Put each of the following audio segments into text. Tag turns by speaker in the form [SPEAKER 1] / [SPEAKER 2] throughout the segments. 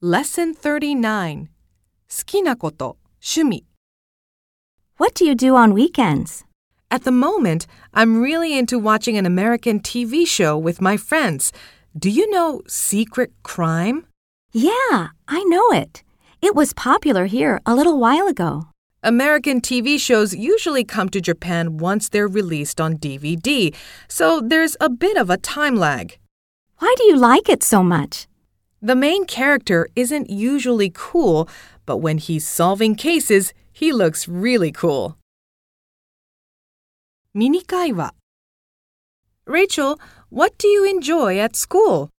[SPEAKER 1] Lesson 39 Skinakoto, Shumi.
[SPEAKER 2] What do you do on weekends?
[SPEAKER 1] At the moment, I'm really into watching an American TV show with my friends. Do you know Secret Crime?
[SPEAKER 2] Yeah, I know it. It was popular here a little while ago.
[SPEAKER 1] American TV shows usually come to Japan once they're released on DVD, so there's a bit of a time lag.
[SPEAKER 2] Why do you like it so much?
[SPEAKER 1] The main character isn't usually cool, but when he's solving cases, he looks really cool. ミニ会話 Rachel, what do you enjoy at school?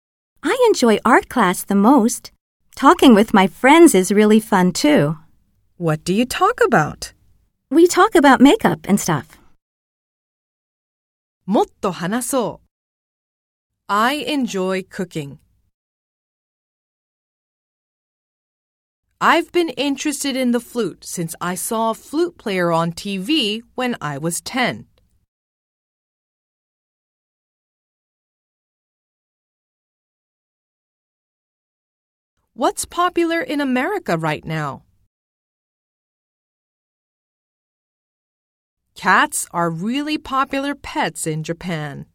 [SPEAKER 2] I enjoy art class the most. Talking with my friends is really fun too.
[SPEAKER 1] What do you talk about?
[SPEAKER 2] We talk about makeup and stuff.
[SPEAKER 1] もっと話そう I enjoy cooking. I've been interested in the flute since I saw a flute player on TV when I was 10. What's popular in America right now? Cats are really popular pets in Japan.